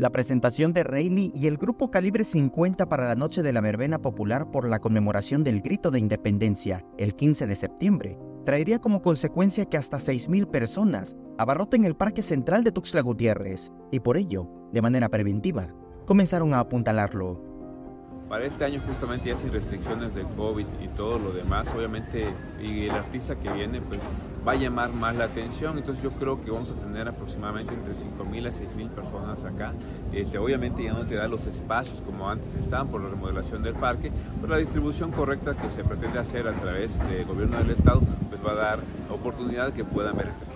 La presentación de Reilly y el grupo Calibre 50 para la Noche de la Verbena Popular por la conmemoración del Grito de Independencia, el 15 de septiembre, traería como consecuencia que hasta 6.000 personas abarroten el Parque Central de Tuxtla Gutiérrez y por ello, de manera preventiva, comenzaron a apuntalarlo. Para este año justamente ya sin restricciones del COVID y todo lo demás, obviamente, y el artista que viene pues va a llamar más la atención, entonces yo creo que vamos a tener aproximadamente entre 5.000 a 6.000 personas acá. Este, obviamente ya no te da los espacios como antes estaban por la remodelación del parque, pero la distribución correcta que se pretende hacer a través del gobierno del estado pues va a dar oportunidad que puedan ver este.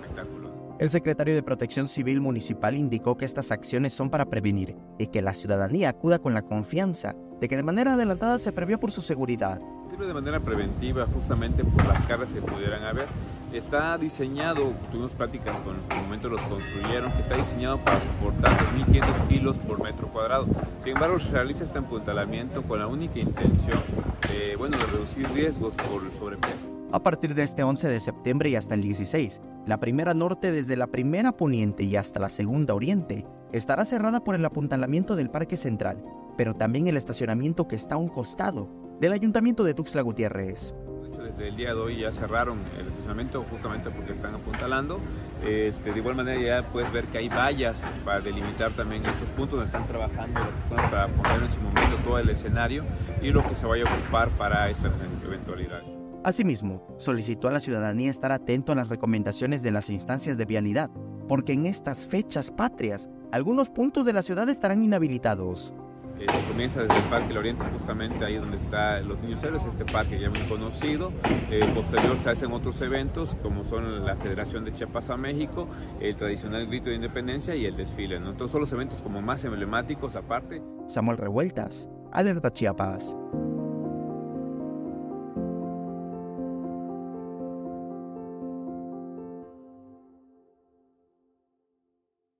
El secretario de Protección Civil Municipal indicó que estas acciones son para prevenir y que la ciudadanía acuda con la confianza de que de manera adelantada se previó por su seguridad. Sirve de manera preventiva justamente por las cargas que pudieran haber. Está diseñado, tuvimos prácticas con el momento los construyeron, que está diseñado para soportar 2.500 kilos por metro cuadrado. Sin embargo, se realiza este empuntalamiento con la única intención de, bueno, de reducir riesgos por el sobrepeso. A partir de este 11 de septiembre y hasta el 16, la primera norte desde la primera poniente y hasta la segunda oriente estará cerrada por el apuntalamiento del Parque Central, pero también el estacionamiento que está a un costado del Ayuntamiento de Tuxtla Gutiérrez. Desde el día de hoy ya cerraron el estacionamiento justamente porque están apuntalando. Este, de igual manera ya puedes ver que hay vallas para delimitar también estos puntos donde están trabajando las personas para poner en su momento todo el escenario y lo que se vaya a ocupar para esta eventualidad. Asimismo, solicitó a la ciudadanía estar atento a las recomendaciones de las instancias de vialidad, porque en estas fechas patrias, algunos puntos de la ciudad estarán inhabilitados. Eh, se comienza desde el Parque del Oriente, justamente ahí donde están los niños héroes, este parque ya muy conocido. Eh, posterior se hacen otros eventos, como son la Federación de Chiapas a México, el tradicional grito de independencia y el desfile. ¿no? Entonces son los eventos como más emblemáticos aparte. Samuel Revueltas, Alerta Chiapas.